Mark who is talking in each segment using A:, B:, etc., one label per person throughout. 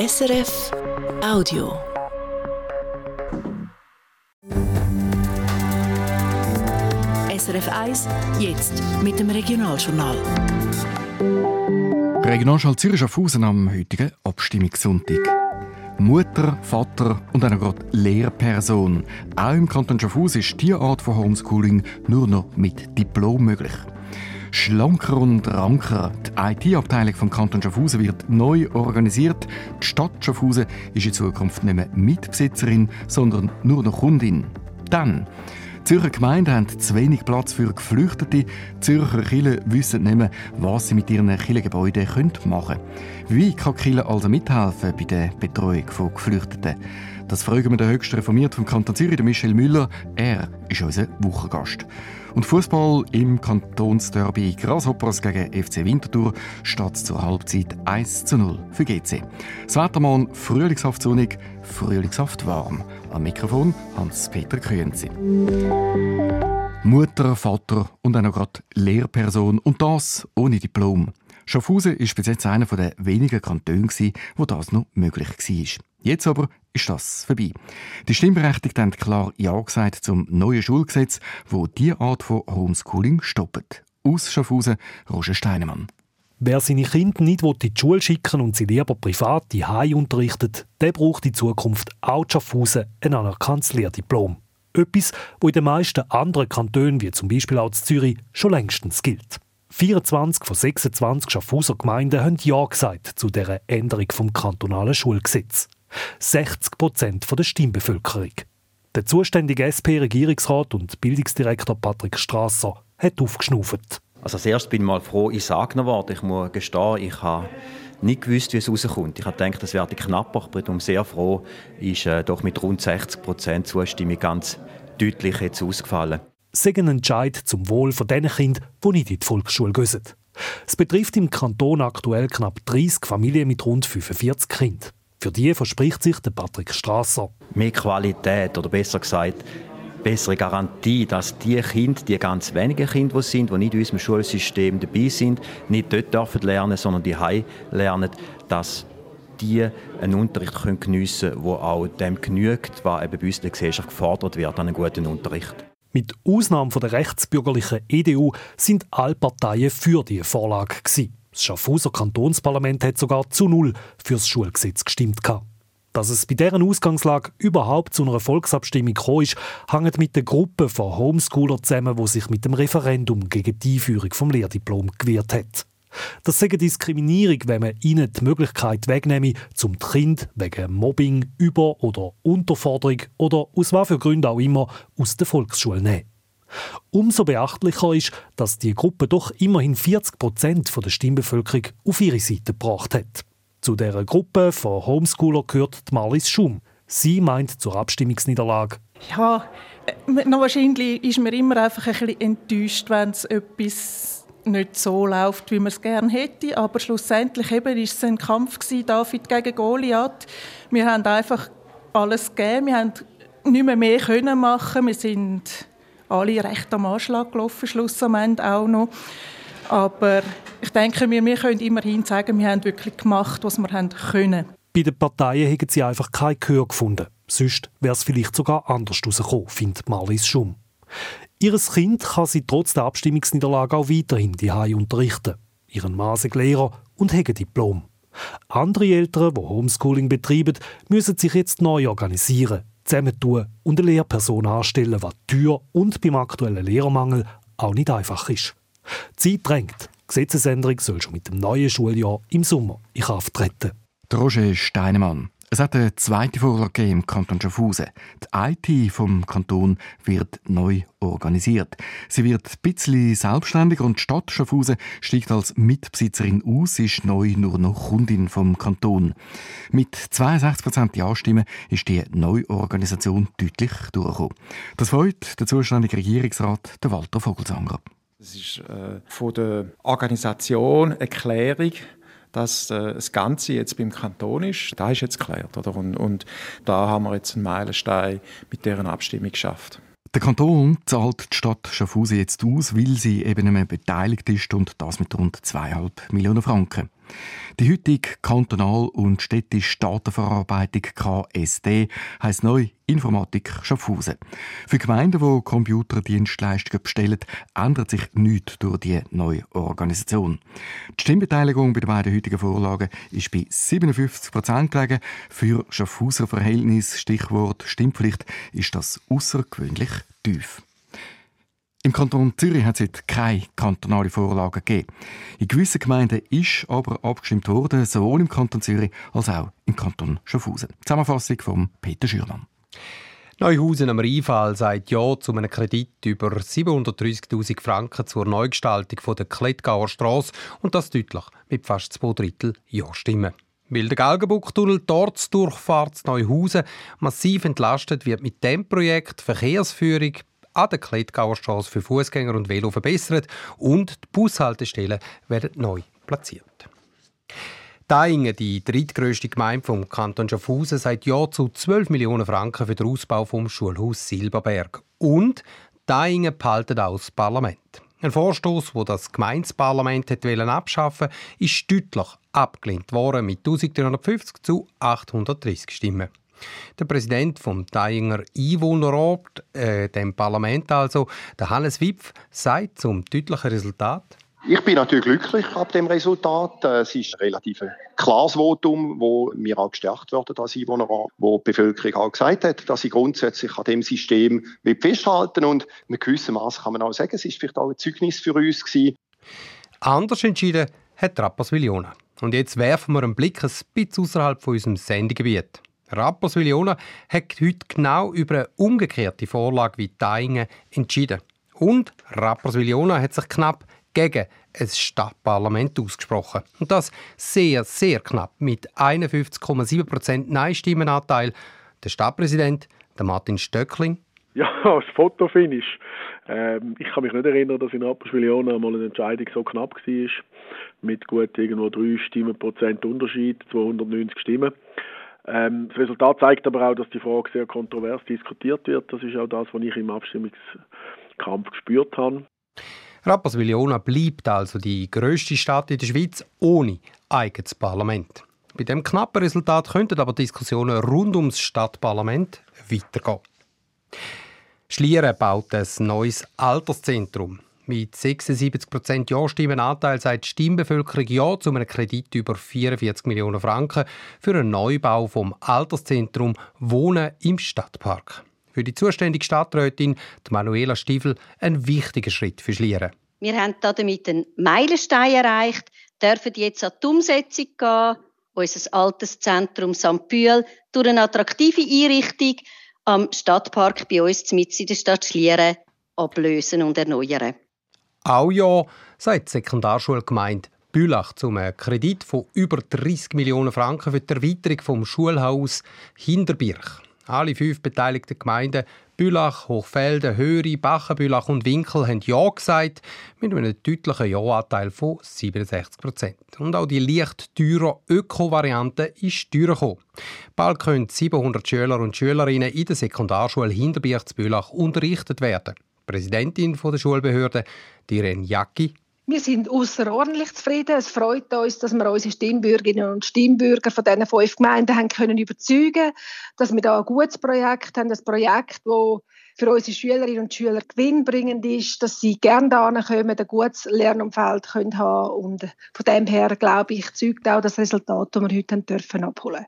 A: SRF Audio. SRF 1, jetzt mit dem Regionaljournal.
B: Regionalschall Zürich Schaffhausen am heutigen Abstimmungssonntag. Mutter, Vater und eine gerade Lehrperson. Auch im Kanton Schaffhausen ist diese Art von Homeschooling nur noch mit Diplom möglich. Schlanker und ranker. Die IT-Abteilung vom Kanton Schaffhausen wird neu organisiert. Die Stadt Schaffhausen ist in Zukunft nicht mehr Mitbesitzerin, sondern nur noch Kundin. Dann die Zürcher Gemeinden haben zu wenig Platz für Geflüchtete. Die Zürcher Kirchen wissen nicht mehr, was sie mit ihren Kirchengebäuden machen können. Wie kann Kirche also mithelfen bei der Betreuung von Geflüchteten? Das fragen wir den höchsten Reformiert vom Kanton Zürich, Michel Müller. Er ist unser Wochengast. Und Fußball im Kantonsderby Grasshoppers gegen FC Winterthur steht zur Halbzeit 1 zu 0 für GC. Das Wettermann frühlingshaft sonnig, frühlingshaft warm. Am Mikrofon Hans-Peter Krönzi. Mutter, Vater und auch noch gerade Lehrperson und das ohne Diplom. Schaffhausen war bis jetzt einer der wenigen Kantone, wo das noch möglich war. Jetzt aber ist das vorbei. Die Stimmberechtigten haben klar Ja gesagt zum neuen Schulgesetz, wo diese Art von Homeschooling stoppt. Aus Schaffhausen, Roger Steinemann.
C: Wer seine Kinder nicht in die Schule schicken und sie lieber privat die unterrichtet, der braucht in Zukunft auch Schaffhausen ein anerkanntes Lehrdiplom. Etwas, wo in den meisten anderen Kantonen, wie zum Beispiel auch in Zürich, schon längstens gilt. 24 von 26 Schaffhauser Gemeinden haben Ja gesagt zu dieser Änderung vom kantonalen Schulgesetz. 60 Prozent der Stimmbevölkerung. Der zuständige SP-Regierungsrat und Bildungsdirektor Patrick Strasser hat aufgeschnauft.
D: Also als erstes bin ich mal froh, ich sage worden. Ich muss gestehen, ich habe nicht gewusst, wie es rauskommt. Ich habe gedacht, das werde knapper. Ich bin sehr froh, ist äh, doch mit rund 60 Prozent Zustimmung ganz deutlich jetzt ausgefallen.
C: Sei ein Entscheid zum Wohl von den Kindern, die nicht in die Volksschule gehen. Es betrifft im Kanton aktuell knapp 30 Familien mit rund 45 Kindern. Für die verspricht sich der Patrick Strasser.
D: Mehr Qualität oder besser gesagt bessere Garantie, dass die Kinder, die ganz wenigen Kinder, die sind, die nicht in unserem Schulsystem dabei sind, nicht dort dürfen lernen, sondern die lernen, dass die einen Unterricht können geniessen können, der auch dem genügt, was eben bei uns in der Gesellschaft gefordert wird, einen guten Unterricht.
C: Mit Ausnahme der rechtsbürgerlichen EDU sind alle Parteien für die Vorlage. Gewesen. Das Schaffhauser Kantonsparlament hat sogar zu null für das Schulgesetz gestimmt. Dass es bei deren Ausgangslage überhaupt zu einer Volksabstimmung gekommen ist, hängt mit der Gruppe von Homeschooler zusammen, die sich mit dem Referendum gegen die Einführung vom Lehrdiplom gewehrt hat. Das sei Diskriminierung, wenn man ihnen die Möglichkeit wegnehme, zum Kind wegen Mobbing, Über- oder Unterforderung oder aus was für Gründen auch immer aus der Volksschule nehmen. Umso beachtlicher ist, dass die Gruppe doch immerhin 40 Prozent der Stimmbevölkerung auf ihre Seite gebracht hat. Zu dieser Gruppe von Homeschooler gehört Marlies Schum. Sie meint zur Abstimmungsniederlage.
E: Ja, äh, wahrscheinlich ist man immer einfach ein bisschen enttäuscht, wenn es etwas nicht so läuft, wie man es gerne hätte. Aber schlussendlich ist es ein Kampf David gegen Goliath. Wir haben einfach alles gegeben. Wir haben nicht mehr mehr können machen. Wir sind alle recht am Anschlag gelaufen, Schluss am Ende auch noch. Aber ich denke, wir, wir können immerhin sagen, wir haben wirklich gemacht, was wir haben können.
C: Bei den Parteien haben sie einfach kein Gehör gefunden. Sonst wäre es vielleicht sogar anders herausgekommen, findet Marlies Schum. Ihres Kind kann sie trotz der Abstimmungsniederlage auch weiterhin die unterrichten. Ihren Mann Lehrer und haben Diplom. Andere Eltern, die Homeschooling betreiben, müssen sich jetzt neu organisieren zusammentun und eine Lehrperson anstellen, was teuer und beim aktuellen Lehrermangel auch nicht einfach ist. Die Zeit drängt. Gesetzesänderung soll schon mit dem neuen Schuljahr im Sommer in Kraft treten.
B: Roger Steinemann. Es hat eine zweite Vorlage im Kanton Schaffhausen. Die IT vom Kanton wird neu organisiert. Sie wird ein bisschen selbstständiger und die Stadt Schaffhausen steigt als Mitbesitzerin aus, ist neu nur noch Kundin vom Kanton. Mit 62% Ja-Stimmen ist die Neuorganisation deutlich durchgekommen. Das freut der zuständige Regierungsrat, der Walter Vogelsanger.
F: Es ist äh, von der Organisation eine Erklärung dass äh, das Ganze jetzt beim Kanton ist, da ist jetzt geklärt. Oder? Und, und da haben wir jetzt einen Meilenstein mit deren Abstimmung geschafft.
B: Der Kanton zahlt die Stadt Schaffhausen jetzt aus, weil sie eben nicht mehr beteiligt ist und das mit rund 2,5 Millionen Franken. Die heutige Kantonal- und städtische Datenverarbeitung KSD heisst neu Informatik Schaffhausen. Für Gemeinden, die Computerdienstleistungen bestellen, ändert sich nichts durch die neue Organisation. Die Stimmbeteiligung bei den beiden heutigen Vorlagen ist bei 57 Prozent gelegen. Für Schaffhauser Verhältnis, Stichwort Stimmpflicht, ist das außergewöhnlich tief. Im Kanton Zürich hat es keine kantonale Vorlage gegeben. In gewissen Gemeinden ist aber abgestimmt worden, sowohl im Kanton Zürich als auch im Kanton Schaffhausen. Zusammenfassung von Peter Schürmann.
G: Neuhausen am Rheinfall sagt Ja zu einem Kredit über 730.000 Franken zur Neugestaltung der Klettgauer Straße und das deutlich mit fast zwei Drittel Ja-Stimmen. Weil der Galgenbucktunnel dort Durchfahrt Neuhausen massiv entlastet wird mit dem Projekt Verkehrsführung an der Klettgauer Straße für Fußgänger und Velo verbessert und die Bushaltestellen werden neu platziert. Daingen, die drittgrößte Gemeinde vom Kanton Schaffhausen, sagt Ja zu 12 Millionen Franken für den Ausbau vom Schulhaus Silberberg. Und Daingen behalten auch das Parlament. Ein Vorstoß, wo das Gemeindeparlament abschaffen wollte, ist deutlich abgelehnt worden mit 1350 zu 830 Stimmen. Der Präsident vom Dainger Einwohnerrat, äh, dem Parlament also, der Hannes Wipf, sagt zum deutlichen Resultat.
H: Ich bin natürlich glücklich ab dem Resultat. Es ist ein relativ klares Votum, wo mir auch gestärkt wird als Einwohnerrat, wo die Bevölkerung auch gesagt hat, dass sie grundsätzlich an dem System festhalten und mit gewissem Maß kann man auch sagen, es ist vielleicht auch ein Zeugnis für uns gewesen.
G: Anders entschieden hat Rapperswil-Jona. Und jetzt werfen wir einen Blick ein bisschen außerhalb von unserem Sendegebiet. Rapperswil-Jona hat heute genau über eine umgekehrte Vorlage wie Daingen entschieden. Und Rapperswil-Jona hat sich knapp gegen ein Stadtparlament ausgesprochen. Und das sehr, sehr knapp mit 51,7% Nein-Stimmenanteil. Der Stadtpräsident, der Martin Stöckling.
I: Ja, das Fotofinish. Ähm, ich kann mich nicht erinnern, dass in Rapperswil-Jona mal eine Entscheidung so knapp war. Mit gut irgendwo 3 Stimmenprozent Unterschied, 290 Stimmen. Ähm, das Resultat zeigt aber auch, dass die Frage sehr kontrovers diskutiert wird. Das ist auch das, was ich im Abstimmungskampf gespürt habe.
G: Rapperswil-Jona bleibt also die grösste Stadt in der Schweiz ohne eigenes Parlament. Bei dem knappen Resultat könnten aber Diskussionen rund ums Stadtparlament weitergehen. Schlieren baut ein neues Alterszentrum. Mit 76% Ja-Stimmenanteil sagt die Stimmbevölkerung Ja zu einem Kredit über 44 Millionen Franken für einen Neubau vom Alterszentrum Wohnen im Stadtpark. Für die zuständige Stadträtin Manuela Stiefel ein wichtiger Schritt für Schlieren.
J: Wir haben damit einen Meilenstein erreicht, dürfen jetzt an die Umsetzung gehen, unser Alterszentrum St. Bühl durch eine attraktive Einrichtung am Stadtpark bei uns in der Stadt Schlieren ablösen und erneuern.
G: Auch ja, sagt die Sekundarschulgemeinde Bülach zum Kredit von über 30 Millionen Franken für die Erweiterung vom Schulhaus Hinterbirch. Alle fünf beteiligten Gemeinden Bülach, Hochfelden, Höri, Bachenbülach und Winkel haben Ja gesagt, mit einem deutlichen Ja-Anteil von 67 Prozent. Und auch die leicht teure Öko-Variante ist teurer gekommen. Bald können 700 Schüler und Schülerinnen in der Sekundarschule Hinterbirch zu Bülach unterrichtet werden. Präsidentin der Schulbehörde, Irene Jacki.
K: Wir sind außerordentlich zufrieden. Es freut uns, dass wir unsere Stimmbürgerinnen und Stimmbürger von diesen fünf Gemeinden haben können überzeugen dass wir da ein gutes Projekt haben, ein Projekt, das für unsere Schülerinnen und Schüler gewinnbringend ist, dass sie gerne da kommen, ein gutes Lernumfeld können haben und von dem her, glaube ich, zeugt auch das Resultat, das wir heute haben dürfen abholen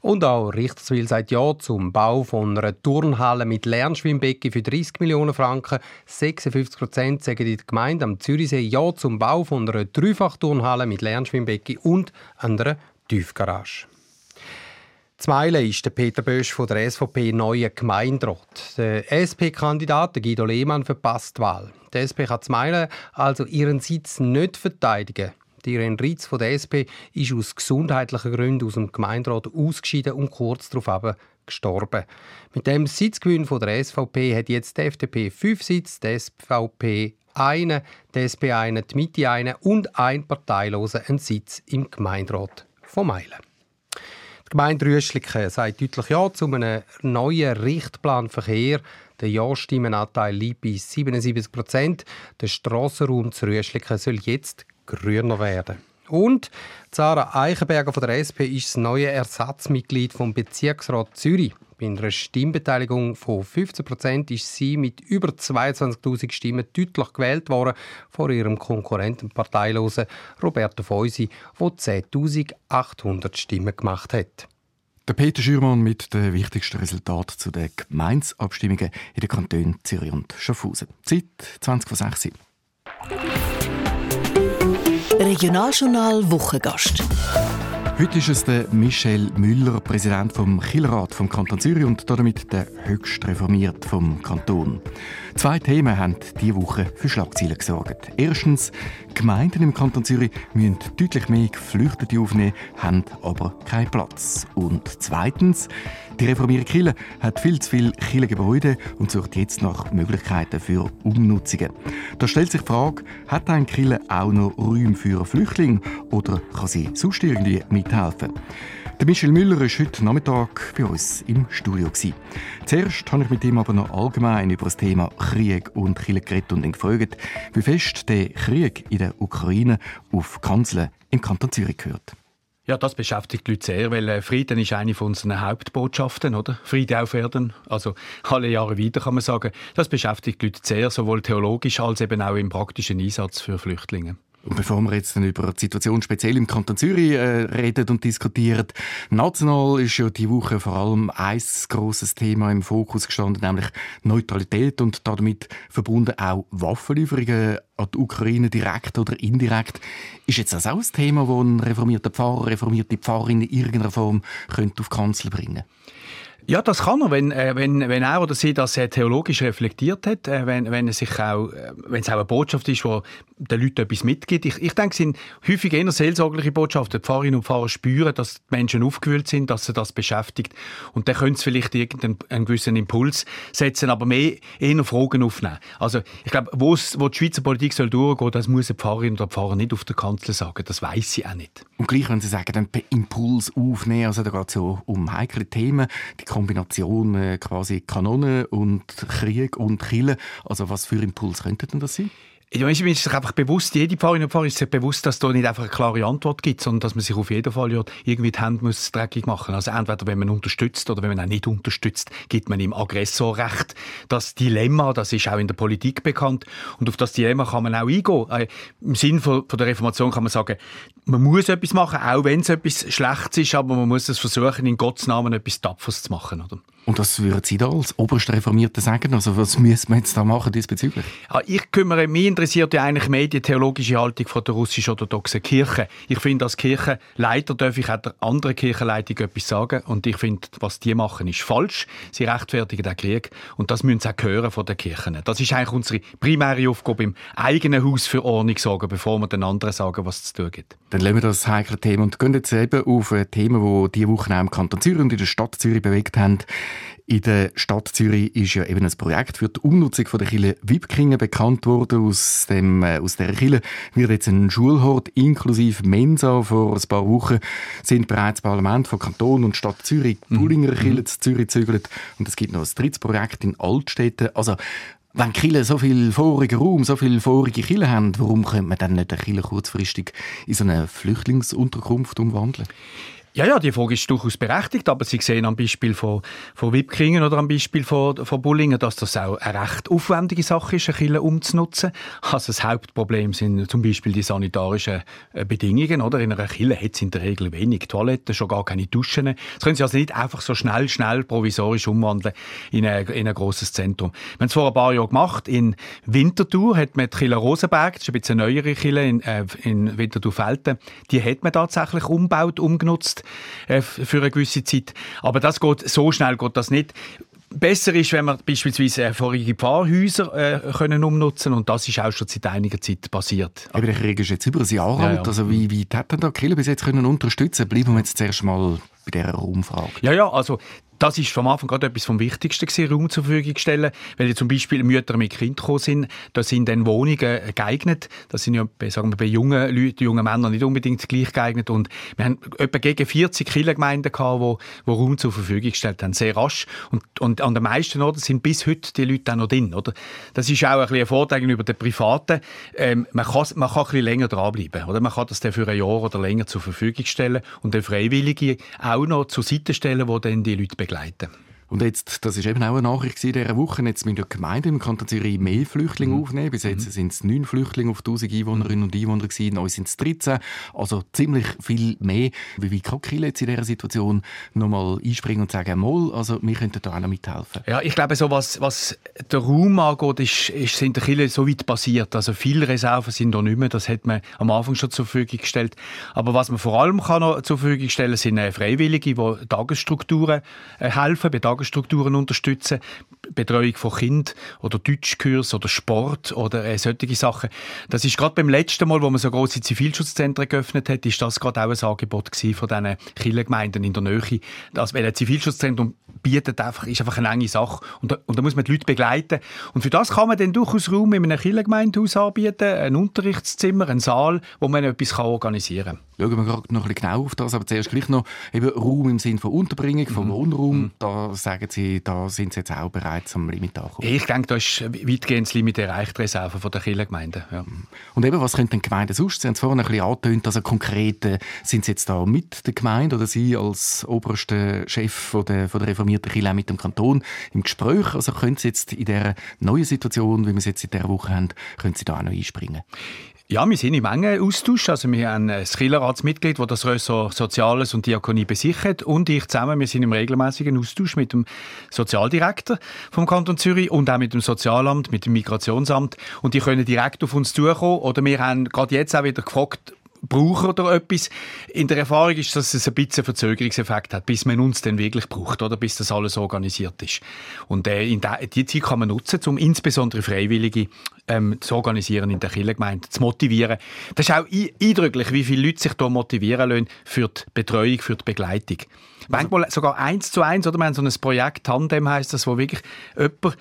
G: und auch Richterswil sagt Ja zum Bau von einer Turnhalle mit Lernschwimmbecken für 30 Millionen Franken. 56 Prozent sagen die Gemeinde am Zürichsee Ja zum Bau von einer Dreifachturnhalle mit Lernschwimmbecken und einer Tiefgarage. Zweile ist der Peter Bösch von der SVP neuer Gemeinderat. Der SP-Kandidat Guido Lehmann verpasst die Wahl. Die SP kann Zweile also ihren Sitz nicht verteidigen. Irene Ritz von der SP ist aus gesundheitlichen Gründen aus dem Gemeinderat ausgeschieden und kurz darauf gestorben. Mit dem Sitzgewinn von der SVP hat jetzt die FDP fünf Sitze, die SVP einen, die SP einen, die Mitte einen und ein Parteiloser einen Sitz im Gemeinderat von Meilen. Die Gemeinde Rüschliken sagt deutlich Ja zu einem neuen Richtplan Verkehr. Der Ja-Stimmenanteil liegt bei 77 Prozent. Der Strassenraum zu Rüschliken soll jetzt grüner werden. Und Sarah Eichenberger von der SP ist das neue Ersatzmitglied vom Bezirksrat Zürich. Bei einer Stimmbeteiligung von 15 Prozent ist sie mit über 22.000 Stimmen deutlich gewählt worden vor ihrem Konkurrenten Parteilosen Roberto Feusi, der 10.800 Stimmen gemacht hat.
B: Der Peter Schürmann mit den wichtigsten Resultaten zu den Gemeinsabstimmungen in den Kantonen Zürich und Schaffhausen. Zeit 20 vor 6
A: Regionaljournal Wochengast.
B: Heute ist es der Michel Müller, Präsident vom Killerrat vom Kanton Zürich und damit der höchst reformiert vom Kanton. Zwei Themen haben diese Woche für Schlagzeilen gesorgt. Erstens, Gemeinden im Kanton Zürich müssen deutlich mehr Geflüchtete aufnehmen, haben aber keinen Platz. Und zweitens, die reformierte Kille hat viel zu viele Kirchengebäude und sucht jetzt nach Möglichkeiten für Umnutzungen. Da stellt sich die Frage, hat ein Kille auch noch Räume für Flüchtlinge oder kann sie sonst irgendwie mithelfen? Der Michel Müller war heute Nachmittag bei uns im Studio. Zuerst habe ich mit ihm aber noch allgemein über das Thema Krieg und Kirche geredet und ihn gefragt, wie fest der Krieg in der Ukraine auf Kanzeln im Kanton Zürich gehört.
L: Ja, das beschäftigt die Leute sehr, weil äh, Frieden ist eine von unseren Hauptbotschaften, oder? Friede auf Erden, also alle Jahre wieder kann man sagen. Das beschäftigt die Leute sehr, sowohl theologisch als eben auch im praktischen Einsatz für Flüchtlinge.
B: Und bevor wir jetzt dann über die Situation speziell im Kanton Zürich äh, reden und diskutieren, national ist ja die Woche vor allem ein grosses Thema im Fokus gestanden, nämlich Neutralität und damit verbunden auch Waffenlieferungen an die Ukraine direkt oder indirekt. Ist jetzt das auch ein Thema, das ein reformierter Pfarrer, reformierte Pfarrerin in irgendeiner Form könnte auf Kanzel bringen könnte?
L: Ja, das kann er, wenn, äh, wenn, wenn er oder sie das äh, theologisch reflektiert hat, äh, wenn, wenn, es sich auch, wenn es auch eine Botschaft ist, die den Leuten etwas mitgibt. Ich, ich denke, es sind häufig eher seelsorgliche Botschaften. Die Pfarrerinnen und Pfarrer spüren, dass die Menschen aufgewühlt sind, dass sie das beschäftigt. Und dann können sie vielleicht irgendeinen gewissen Impuls setzen, aber mehr eher Fragen aufnehmen. Also, ich glaube, wo die Schweizer Politik soll durchgehen, das muss eine Pfarrerin oder Pfarrer nicht auf der Kanzel sagen. Das weiß sie auch nicht.
B: Und gleich, wenn Sie sagen, dann Impuls aufnehmen, also da geht es so um heikle Themen, die Kombination äh, quasi Kanone und Krieg und Kille. Also was für Impuls könnte denn das sein?
L: Ja, man ist sich einfach bewusst, jede Pfarrerin und Pfarrer ist sich bewusst, dass es da nicht einfach eine klare Antwort gibt, sondern dass man sich auf jeden Fall irgendwie die Hände muss dreckig machen Also entweder, wenn man unterstützt oder wenn man auch nicht unterstützt, gibt man ihm Aggressorrecht. Das Dilemma, das ist auch in der Politik bekannt und auf das Dilemma kann man auch eingehen. Äh, Im Sinn von, von der Reformation kann man sagen, man muss etwas machen, auch wenn es etwas Schlechtes ist, aber man muss es versuchen, in Gottes Namen etwas Tapferes zu machen. Oder?
B: Und was würden Sie da als oberste Reformierte sagen? Also was müssen wir jetzt da machen diesbezüglich?
L: Ja, ich kümmere, mich interessiert ja eigentlich mehr die theologische Haltung von der russisch-orthodoxen Kirche. Ich finde, als Kirchenleiter darf ich auch der anderen Kirchenleitung etwas sagen. Und ich finde, was die machen, ist falsch. Sie rechtfertigen den Krieg. Und das müssen sie auch hören von den Kirchen. Das ist eigentlich unsere primäre Aufgabe, im eigenen Haus für Ordnung sorgen, bevor wir den anderen sagen, was es zu tun gibt.
B: Dann lassen wir das heikle Thema und gehen jetzt eben auf ein Thema, das diese Woche auch im Kanton Zürich und in der Stadt Zürich bewegt haben. In der Stadt Zürich ist ja eben ein Projekt für die Umnutzung von der Kille Wipkingen bekannt worden. Aus, dem, äh, aus der Kille wird jetzt ein Schulhort inklusive Mensa. Vor ein paar Wochen sind bereits Parlament von Kanton und Stadt Zürich die Bullinger mhm. Kille zu Zürich gezügelt. Und es gibt noch ein drittes Projekt in Altstädten. Also, wenn Kille so viel vorigen Raum, so viel vorige Kille haben, warum könnte man dann nicht eine Kille kurzfristig in so eine Flüchtlingsunterkunft umwandeln?
L: Ja, ja, die Frage ist durchaus berechtigt, aber Sie sehen am Beispiel von, von Wipkringen oder am Beispiel von, von Bullingen, dass das auch eine recht aufwendige Sache ist, eine Kille umzunutzen. Also das Hauptproblem sind zum Beispiel die sanitarischen äh, Bedingungen. Oder? In einer Kille hat es in der Regel wenig Toiletten, schon gar keine Duschen. Das können Sie also nicht einfach so schnell, schnell provisorisch umwandeln in ein, in ein grosses Zentrum. Wir haben es vor ein paar Jahren gemacht. In Winterthur hat man die Kille Rosenberg, das ist ein bisschen eine neuere Kille in, äh, in Winterthur-Felten, die hat man tatsächlich umgebaut, umgenutzt äh, für eine gewisse Zeit. Aber das geht, so schnell geht das nicht. Besser ist, wenn wir beispielsweise vorige Pfarrhäuser äh, können umnutzen und das ist auch schon seit einiger Zeit passiert.
B: Aber der Krieg ist jetzt über ein Jahr alt, ja, ja. also wie, wie hat denn da Kirche bis jetzt können unterstützen? Bleiben wir jetzt zuerst mal bei dieser Umfrage.
L: Ja, ja, also das ist vom Anfang gerade etwas vom Wichtigsten gewesen, Raum zur Verfügung stellen, weil zum Beispiel Mütter mit Kind gekommen sind, da sind dann Wohnungen geeignet, das sind ja sagen wir, bei jungen Leuten, jungen Männern nicht unbedingt gleich geeignet. Und wir haben etwa gegen 40 Kirchengemeinden gehabt, wo, wo Raum zur Verfügung gestellt haben, sehr rasch. Und, und an den meisten Orten sind bis heute die Leute auch noch drin, oder? Das ist auch ein, ein Vorteil gegenüber den Privaten, ähm, man, kann, man kann ein bisschen länger dranbleiben, oder? Man kann das dann für ein Jahr oder länger zur Verfügung stellen und den Freiwilligen auch noch zur Seite stellen, wo dann die Leute begleiten.
B: Und jetzt, das ist eben auch eine Nachricht in dieser Woche, jetzt müssen die Gemeinden im Kanton Zürich mehr Flüchtlinge mhm. aufnehmen. Bis jetzt mhm. sind es neun Flüchtlinge auf 1000 Einwohnerinnen und Einwohner gewesen, neu sind es 13. Also ziemlich viel mehr. Wie, wie kann Kiel jetzt in dieser Situation nochmal einspringen und sagen, mal, also wir könnten da auch noch mithelfen?
L: Ja, ich glaube, so was, was den Raum angeht, ist, ist, sind der Kiel so weit passiert. Also viele Reserven sind da nicht mehr. Das hat man am Anfang schon zur Verfügung gestellt. Aber was man vor allem kann noch zur Verfügung stellen, sind äh, Freiwillige, die Tagesstrukturen äh, helfen, bei Tagesstrukturen unterstützen, Betreuung von Kind oder Deutschkurs oder Sport oder äh, solche Sachen. Das ist gerade beim letzten Mal, wo man so große Zivilschutzzentren geöffnet hat, ist das gerade auch ein Angebot von diesen Kirchengemeinden in der Nähe. Das, weil ein Zivilschutzzentrum bietet einfach, ist einfach eine enge Sache und da, und da muss man die Leute begleiten. Und für das kann man dann durchaus Raum in einem Kirchengemeindehaus anbieten, ein Unterrichtszimmer, ein Saal, wo man etwas organisieren kann.
B: Schauen wir gerade noch ein bisschen genau auf das, aber zuerst gleich noch eben Raum im Sinne von Unterbringung, mhm. Wohnraum. Mhm. Da sagen Sie, da sind Sie jetzt auch bereits am Limit angekommen.
L: Ich denke, da ist weitgehend das Limit erreicht, Reserve von der Kirchengemeinde. Ja.
B: Und eben, was könnten die Gemeinden sonst? Sie haben es vorhin ein bisschen angetönt, also konkret, äh, sind Sie jetzt da mit der Gemeinde oder Sie als oberster Chef von der, von der reformierten Kirche mit dem Kanton im Gespräch? Also können Sie jetzt in dieser neuen Situation, wie wir es jetzt in dieser Woche haben, können Sie da auch noch einspringen?
L: Ja, wir sind im engen Austausch. Also wir haben ein Kirchenratsmitglied, das das Ressort Soziales und Diakonie besichert und ich zusammen. Wir sind im regelmäßigen Austausch mit dem Sozialdirektor vom Kanton Zürich und auch mit dem Sozialamt, mit dem Migrationsamt und die können direkt auf uns zukommen. Oder wir haben gerade jetzt auch wieder gefragt, brauchen oder etwas. In der Erfahrung ist, dass es ein bisschen Verzögerungseffekt hat, bis man uns dann wirklich braucht oder bis das alles organisiert ist. Und äh, in der, die Zeit kann man nutzen, um insbesondere Freiwillige ähm, zu organisieren in der Kirchengemeinde, zu motivieren. Das ist auch eindrücklich, wie viele Leute sich hier motivieren lassen für die Betreuung, für die Begleitung. Manchmal sogar eins zu eins, oder? Wir haben so ein Projekt, Tandem heisst das, wo wirklich jemand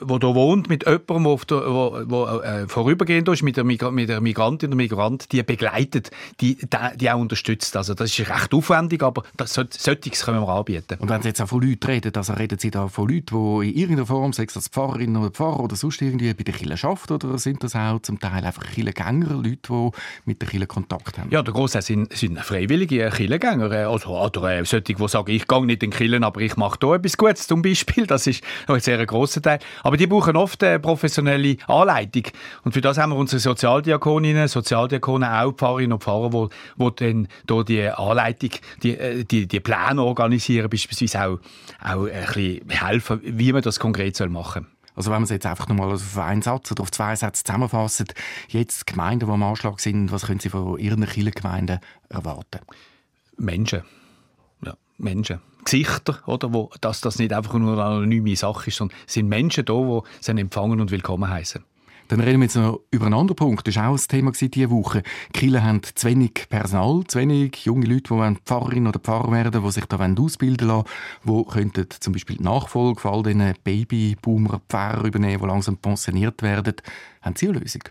L: wo da wohnt, mit jemandem, wo, der, wo, wo äh, vorübergehend ist, mit der, Migra mit der Migrantin oder Migrant, die begleitet, die, die, auch unterstützt. Also das ist recht aufwendig, aber das, solches können wir anbieten.
B: Und wenn Sie jetzt auch von Leuten reden, also reden Sie da von Leuten, die in irgendeiner Form, sei es als Pfarrerin oder Pfarrer oder sonst irgendwie bei der Kirche arbeiten, oder sind das auch zum Teil einfach Kirchengänger, Leute, die mit der Kirche Kontakt haben?
L: Ja, der Großteil sind, sind freiwillige Kirchengänger, äh, also, oder äh, solche, die sagen, ich gehe nicht in die Kirche, aber ich mache hier etwas Gutes zum Beispiel. Das ist ein sehr grosser grosser Teil. Aber die brauchen oft eine professionelle Anleitung. Und für das haben wir unsere Sozialdiakoninnen, Sozialdiakonen, auch Pfarrerinnen und Pfarrer, wo, wo dann hier die Anleitung, die, äh, die, die Pläne organisieren, beispielsweise auch, auch ein bisschen helfen, wie man das konkret machen soll.
B: Also wenn man es jetzt einfach nochmal auf einen Satz oder auf zwei Sätze zusammenfasst, jetzt Gemeinden, die am Anschlag sind, was können Sie von Ihren Kirchengemeinden erwarten?
L: Menschen. Menschen. Gesichter, oder, wo, dass das nicht einfach nur eine anonyme Sache ist, sondern es sind Menschen da, die sie empfangen und willkommen heißen.
B: Dann reden wir jetzt noch über einen anderen Punkt. Das war auch ein Thema diese Woche. Die Kirchen haben zu wenig Personal, zu wenig junge Leute, die Pfarrerin oder Pfarrer werden die sich da ausbilden lassen die könnten zum Beispiel die Nachfolge von all diesen Babyboomer-Pfarrer übernehmen, die langsam pensioniert werden. Haben Sie eine Lösung?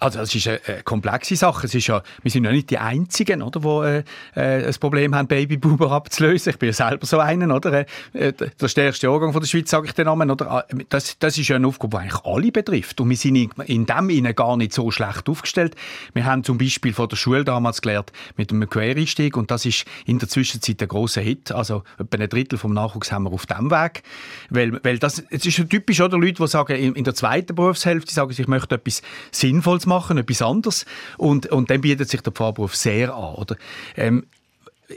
L: Also es ist eine, eine, komplexe Sache. Es ist ja, wir sind ja nicht die Einzigen, oder, die äh, äh, ein Problem haben, Babyboomer abzulösen. Ich bin ja selber so einer, oder? Äh, der stärkste Jahrgang von der Schweiz, sage ich den Namen, oder? Ah, das, das ist ja eine Aufgabe, die eigentlich alle betrifft. Und wir sind in, in dem Sinne gar nicht so schlecht aufgestellt. Wir haben zum Beispiel von der Schule damals gelernt mit einem Quereinstieg und das ist in der Zwischenzeit ein grosser Hit. Also etwa ein Drittel vom Nachwuchs haben wir auf dem Weg. Weil, weil das, es ist ja typisch, oder? Leute, die sagen, in, in der zweiten Berufshälfte sagen, ich möchte etwas Sinnvolles machen, etwas anderes. Und, und dann bietet sich der Pfarrberuf sehr an. Oder? Ähm,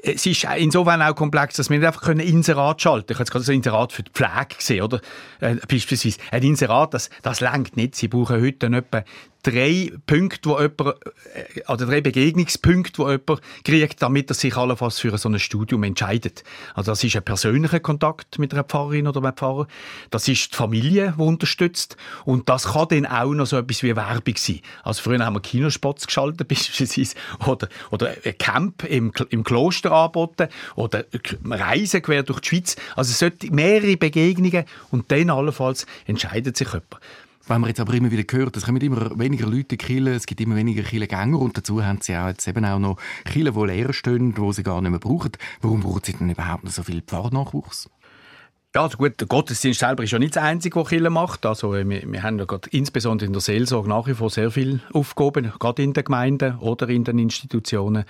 L: es ist insofern auch komplex, dass wir nicht einfach ein Inserat schalten können. Ich habe jetzt gerade ein Inserat für die Pflege gesehen, oder? Äh, beispielsweise. Ein Inserat, das, das lenkt nicht. Sie brauchen heute etwa drei Punkte, wo jemand, äh, oder drei Begegnungspunkte, wo jemand kriegt, damit er sich allenfalls für so ein Studium entscheidet. Also das ist ein persönlicher Kontakt mit einer Pfarrerin oder einem Pfarrer. Das ist die Familie, die unterstützt. Und das kann dann auch noch so etwas wie Werbung sein. Also früher haben wir Kinospots geschaltet, beispielsweise, oder, oder ein Camp im, im Kloster angeboten, oder Reisen quer durch die Schweiz. Also es sollte mehrere Begegnungen und dann allenfalls entscheidet sich jemand.
B: Wenn man jetzt aber immer wieder hört, es kommen immer weniger Leute in Kirche, es gibt immer weniger Kirchengänger und dazu haben sie auch jetzt eben auch noch Kirchen, die leer stehen, die sie gar nicht mehr brauchen. Warum brauchen sie denn überhaupt noch so viel Pfarrnachwuchs?
L: Ja, also gut, der Gottesdienst selber ist ja nicht das Einzige, was Kirche macht. Also äh, wir, wir haben ja gerade insbesondere in der Seelsorge nach wie vor sehr viele Aufgaben, gerade in den Gemeinden oder in den Institutionen.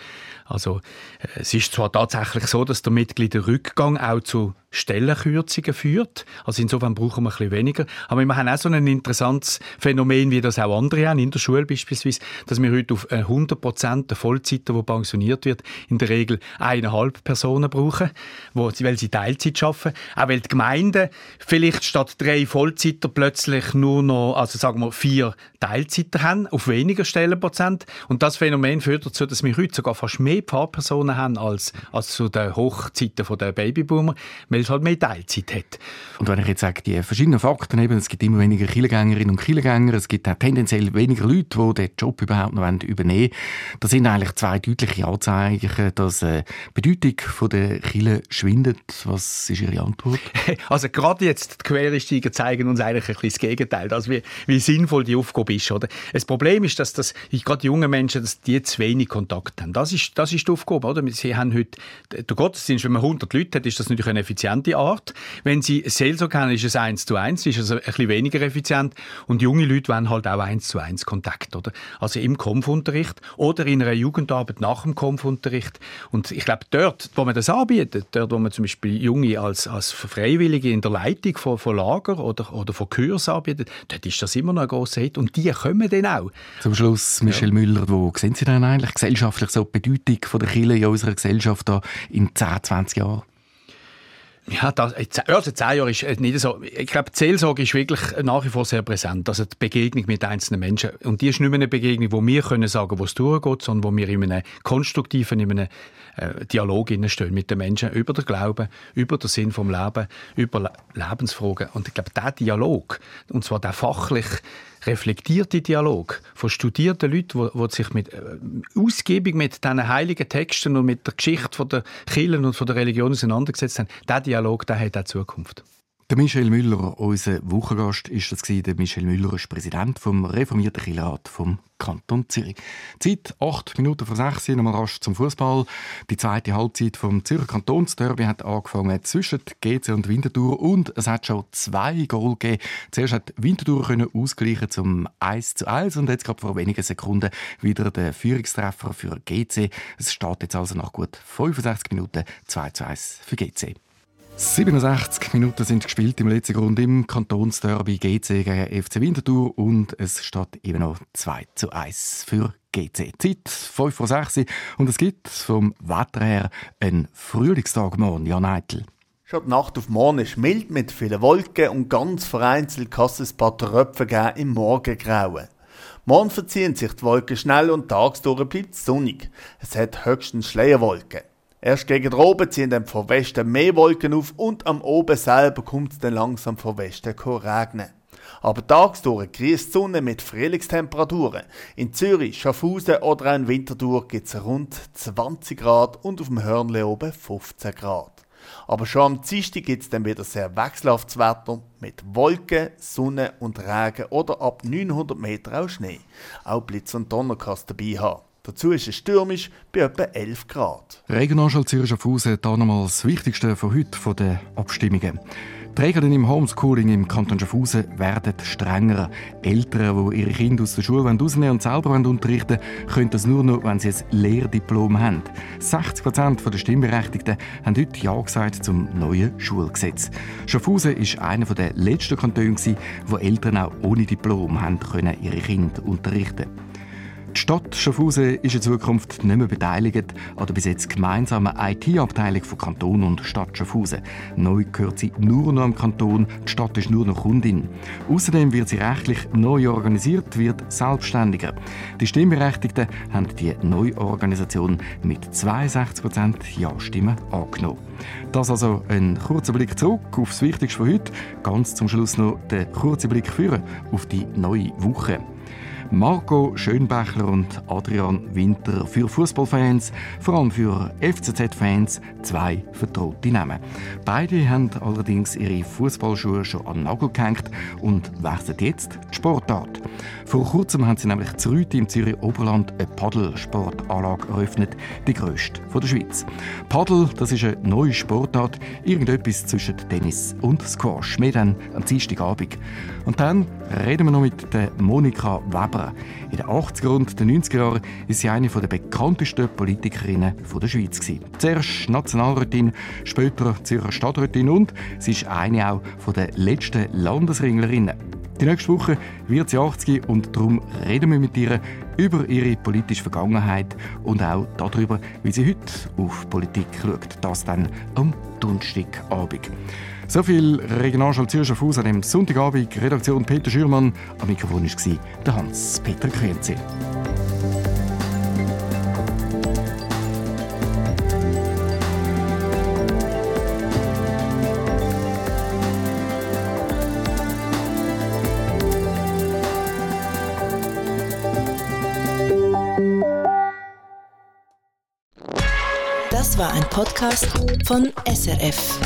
L: Also äh, es ist zwar tatsächlich so, dass der Mitgliederrückgang auch zu Stellenkürzungen führt. Also insofern brauchen wir ein bisschen weniger. Aber wir haben auch so ein interessantes Phänomen, wie das auch andere haben, in der Schule beispielsweise, dass wir heute auf 100 Prozent der Vollzeiter, die pensioniert wird, in der Regel eineinhalb Personen brauchen, weil sie Teilzeit arbeiten. Auch weil die Gemeinden vielleicht statt drei Vollzeiter plötzlich nur noch, also sagen wir, vier Teilzeiter haben, auf weniger Stellenprozent. Und das Phänomen führt dazu, dass wir heute sogar fast mehr Pfarrpersonen haben als, als zu den Hochzeiten der Babyboomer, weil es halt mehr Teilzeit hat.
B: Und wenn ich jetzt sage, die verschiedenen Fakten, eben, es gibt immer weniger Killengängerinnen und Killengänger, es gibt auch tendenziell weniger Leute, die den Job überhaupt noch übernehmen wollen. Das sind eigentlich zwei deutliche Anzeichen, dass äh, die Bedeutung der Kille schwindet. Was ist Ihre Antwort?
L: Also gerade jetzt die Quereinsteiger zeigen uns eigentlich ein bisschen das Gegenteil, also wie, wie sinnvoll die Aufgabe ist. Oder? Das Problem ist, dass das, gerade die jungen Menschen, dass die zu wenig Kontakt haben. Das ist, das ist die Aufgabe. Oder? Sie haben heute, der Gottesdienst, wenn man 100 Leute hat, ist das natürlich eine effiziente Art. Wenn sie Seelsorge haben, ist es eins zu eins, ist es ein bisschen weniger effizient. Und junge Leute wollen halt auch eins zu eins Kontakt. Oder? Also im Kampfunterricht oder in einer Jugendarbeit nach dem Kampfunterricht. Und ich glaube, dort, wo man das anbietet, dort, wo man zum Beispiel Junge als, als Freiwillige in der Leitung von, von Lager oder, oder von Kurs anbietet, dort ist das immer noch ein grosser Hit. Und die kommen dann auch.
B: Zum Schluss, Michel ja. Müller, wo sehen Sie denn eigentlich gesellschaftlich so die Bedeutung von der Kirche in unserer Gesellschaft da in 10, 20 Jahren?
L: Ja, das, also zehn Jahre ist nicht so. Ich glaube, die Seelsorge ist wirklich nach wie vor sehr präsent. Also die Begegnung mit einzelnen Menschen. Und die ist nicht mehr eine Begegnung, wo wir können sagen, wo es durchgeht, sondern wo wir in einem konstruktiven, in einem äh, Dialog stehen mit den Menschen über den Glauben, über den Sinn vom Leben, über Le Lebensfragen. Und ich glaube, der Dialog, und zwar der fachlich reflektierte Dialog von studierten Leuten, die, sich mit, äh, ausgiebig mit diesen heiligen Texten und mit der Geschichte von der Kirchen und von der Religion auseinandergesetzt haben, dieser Dialog der hat auch Zukunft.
B: Der Michel Müller, unser Wochengast, ist das. Der Michel Müller ist Präsident vom reformierten Kirchenrat vom Kanton Zürich. Zeit 8 Minuten vor 6 Uhr, nochmal rasch zum Fußball. Die zweite Halbzeit vom Zürcher Kantonsderby hat angefangen zwischen GC und Winterthur und es hat schon zwei Goal gegeben. Zuerst hat Winterthur können ausgleichen zum 1 zu 1 und jetzt gerade vor wenigen Sekunden wieder der Führungstreffer für GC. Es steht jetzt also nach gut 65 Minuten 2 zu 1 für GC. 67 Minuten sind gespielt im letzten Grund im Kantonsderby GC gegen FC Winterthur und es steht eben noch 2 zu 1 für GC. Zeit 5 vor 6 und es gibt vom Wetter her einen Frühlingstag morgen, Jan Eitel.
M: Schon die Nacht auf morgen ist mild mit vielen Wolken und ganz vereinzelt kann es ein paar Tröpfe geben im Morgengrauen. Morgen verziehen sich die Wolken schnell und tagsdurch bleibt es sonnig. Es hat höchstens Schleierwolken. Erst gegen oben ziehen dann von Westen mehr Wolken auf und am Oben selber kommt es dann langsam von Westen regnen. Aber tagsdurch grüßt die Sonne mit Frühlingstemperaturen. In Zürich, Schaffhausen oder auch in Winterthur gibt es rund 20 Grad und auf dem Hörnle oben 15 Grad. Aber schon am Dienstag gibt es dann wieder sehr wechselhaftes Wetter mit Wolken, Sonne und Regen oder ab 900 Meter auch Schnee. Auch Blitz und Donner kannst dabei haben. Dazu ist es stürmisch bei etwa 11 Grad.
B: Regionalschall Zürich Schaffhausen, hier nochmal das Wichtigste von heute von den Abstimmungen. Die Regeln im Homeschooling im Kanton Schaffhausen werden strenger. Eltern, die ihre Kinder aus der Schule rausnehmen und selber unterrichten wollen, können das nur noch, wenn sie ein Lehrdiplom haben. 60 Prozent der Stimmberechtigten haben heute Ja gesagt zum neuen Schulgesetz. Schaffhausen war einer der letzten Kantone, wo Eltern auch ohne Diplom haben können ihre Kinder unterrichten Die Stadt Schaffhausen ist in Zukunft nicht mehr beteiligt an der bis jetzt gemeinsamen IT-Abteilung von Kanton und Stadt Schaffhausen. Neu gehört sie nur noch am Kanton, die Stadt ist nur noch Kundin. Außerdem wird sie rechtlich neu organisiert, wird selbstständiger. Die Stimmberechtigten haben die Neuorganisation mit 62% Ja-Stimmen angenommen. Das also ein kurzer Blick zurück auf das Wichtigste von heute. Ganz zum Schluss noch der kurze Blick führen auf die neue Woche. Marco Schönbächler und Adrian Winter für Fußballfans, vor allem für FCZ-Fans, zwei vertraute Namen. Beide haben allerdings ihre Fußballschuhe schon an den Nagel gehängt und wechseln jetzt die Sportart. Vor kurzem haben sie nämlich zu im Zürich Oberland eine Paddelsportanlage eröffnet, die grösste der Schweiz. Paddel, das ist eine neue Sportart, irgendetwas zwischen Tennis und Squash. Mehr dann am Dienstagabend. Und dann reden wir noch mit der Monika Weber. In den 80er und den 90er Jahren ist sie eine der bekanntesten Politikerinnen der Schweiz. Zuerst Nationalrätin, später Zürcher Stadträtin und sie ist eine auch der letzten Landesringlerinnen. Die nächste Woche wird sie 80 und darum reden wir mit ihr über ihre politische Vergangenheit und auch darüber, wie sie heute auf Politik schaut. Das dann am Donnerstagabend. So viel Regionalschau Zürcher Fuß an dem Sonntagabend. Redaktion Peter Schürmann. Am Mikrofon war der Hans-Peter Krenzi.
A: Das war ein Podcast von SRF.